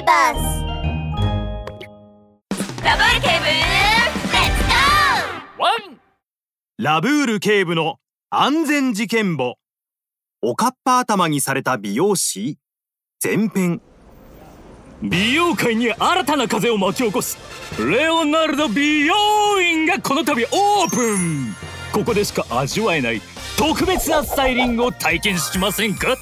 ーバスラブール警部レッツゴーラブール警部の安全事件簿。おかっぱ頭にされた美容師。前編。美容界に新たな風を巻き起こす。レオナルド美容院がこの度オープン。ここでしか味わえない特別なスタイリングを体験しませんか？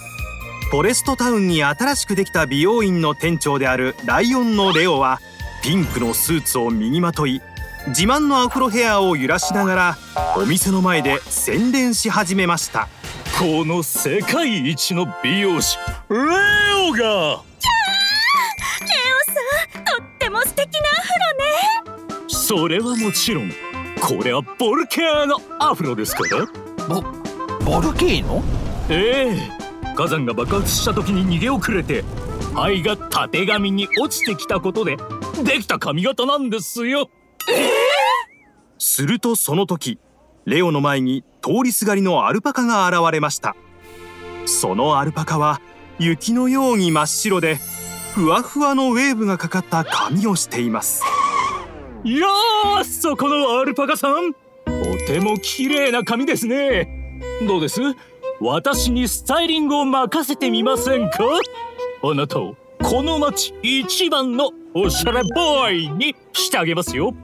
フォレストタウンに新しくできた美容院の店長であるライオンのレオはピンクのスーツを身にまとい自慢のアフロヘアを揺らしながらお店の前で宣伝し始めました。この世界一の美容師レオが。レオさんとっても素敵なアフロね。それはもちろんこれはボルケーノアフロですから。ボボルケーノ？ええ火山が爆発した時に逃げ遅れて灰がたてがみに落ちてきたことでできた髪型なんですよ。するとその時レオの前に通りすがりのアルパカが現れました。そのアルパカは雪のように真っ白でふわふわのウェーブがかかった髪をしています。いやーそこのアルパカさんとても綺麗な髪ですね。どうです？私にスタイリングを任せてみませんか？あなたをこの町一番のおしゃれボーイにしてあげますよ。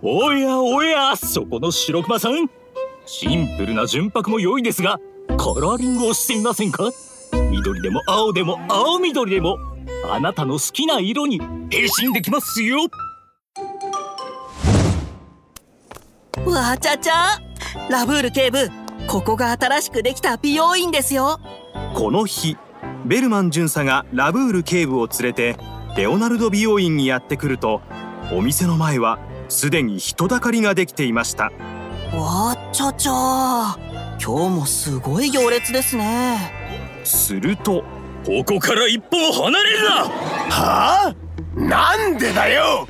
おやおやそこの白熊さん。シンプルな純白も良いですがカラーリングをしてみませんか？緑でも青でも青緑でもあなたの好きな色に変身できますよ。わちゃちゃラブール警部ここが新しくできた美容院ですよ。この日ベルマン巡査がラブール警部を連れてレオナルド美容院にやってくるとお店の前はすでに人だかりができていました。わちゃちゃ。今日もすごい行列ですね。するとここから一歩離れるな！はあ？なんでだよ！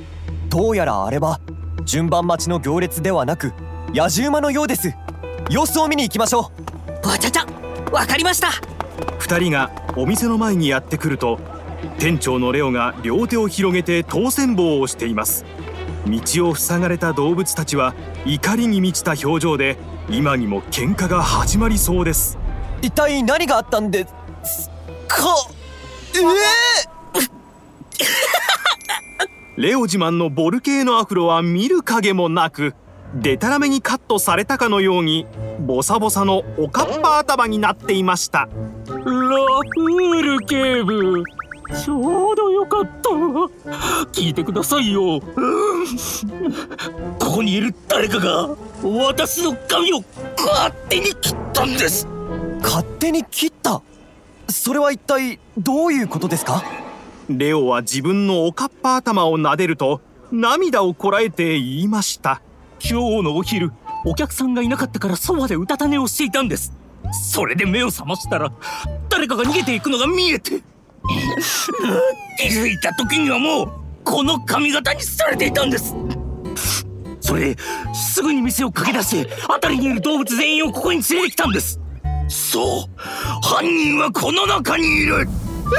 どうやらあれは順番待ちの行列ではなく野獣馬のようです様子を見に行きましょう。わちゃちゃわかりました。2人がお店の前にやってくると店長のレオが両手を広げて当選棒をしています。道を塞がれた動物たちは怒りに満ちた表情で今にも喧嘩が始まりそうです。一体何があったんです？か？えー、レオ自慢のボルケーノアフロは見る影もなくデタラメにカットされたかのようにボサボサのおかっぱ頭になっていました。ラフール警部。ちょうどよかった。聞いてくださいよ。ここにいる誰かが私の髪を勝手に切ったんです。勝手に切った？それは一体どういうことですか？レオは自分のおかっぱ頭を撫でると涙をこらえて言いました今日のお昼お客さんがいなかったからそばでうたた寝をしていたんです。それで目を覚ましたら誰かが逃げていくのが見えて。気づいた時にはもうこの髪型にされていたんです。それですぐに店を駆け出して辺りにいる動物全員をここに連れてきたんです。そう犯人はこの中にいる。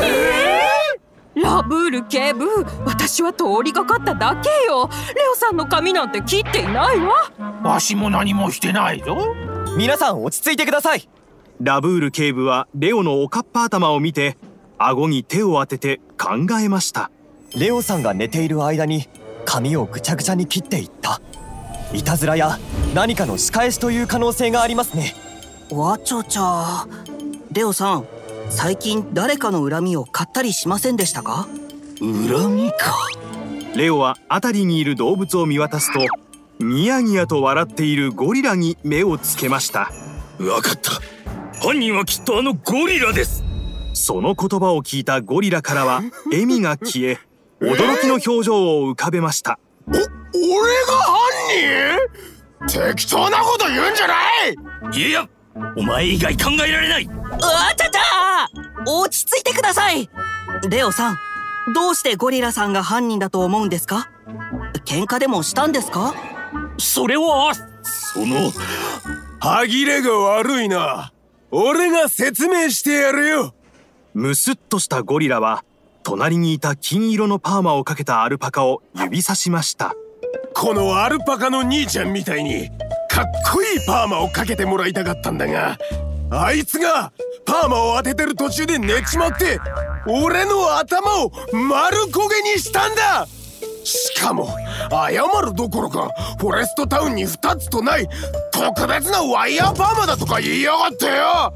えー、ラブール警部私は通りがかっただけよ。レオさんの髪なんて切っていないわ。わしも何もしてないぞ。皆さん落ち着いてください。ラブール警部はレオのおかっぱ頭を見て顎に手を当てて考えました。レオさんが寝ている間に髪をぐちゃぐちゃに切っていった。いたずらや何かの仕返しという可能性がありますね。わちゃちゃ。レオさん最近誰かの恨みを買ったりしませんでしたか？恨みか？レオは辺りにいる動物を見渡すとニヤニヤと笑っているゴリラに目をつけました。わかった。犯人はきっとあのゴリラです。その言葉を聞いたゴリラからは 笑みが消え驚きの表情を浮かべました。お、俺が犯人？適当なこと言うんじゃない！いやお前以外考えられない。うわちゃちゃ落ち着いてください。レオさんどうしてゴリラさんが犯人だと思うんですか？喧嘩でもしたんですか？それはその歯切れが悪いな。俺が説明してやるよ。むすっとしたゴリラは隣にいた金色のパーマをかけたアルパカを指さしました。このアルパカの兄ちゃんみたいにかっこいいパーマをかけてもらいたかったんだがあいつがパーマを当ててる途中で寝ちまって俺の頭を丸焦げにしたんだ。しかも謝るどころかフォレストタウンに2つとない特別なワイヤーパーマだとか言いやがってよ。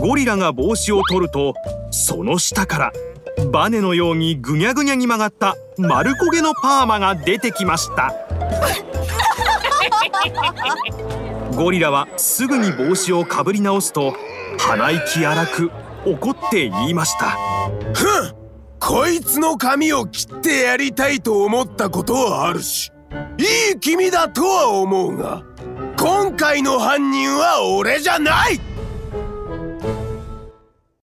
ゴリラが帽子を取るとその下からバネのようにぐにゃぐにゃに曲がった丸焦げのパーマが出てきました。ゴリラはすぐに帽子をかぶり直すと鼻息荒く怒って言いました。ふんこいつの髪を切ってやりたいと思ったことはあるしいい君だとは思うが今回の犯人は俺じゃない。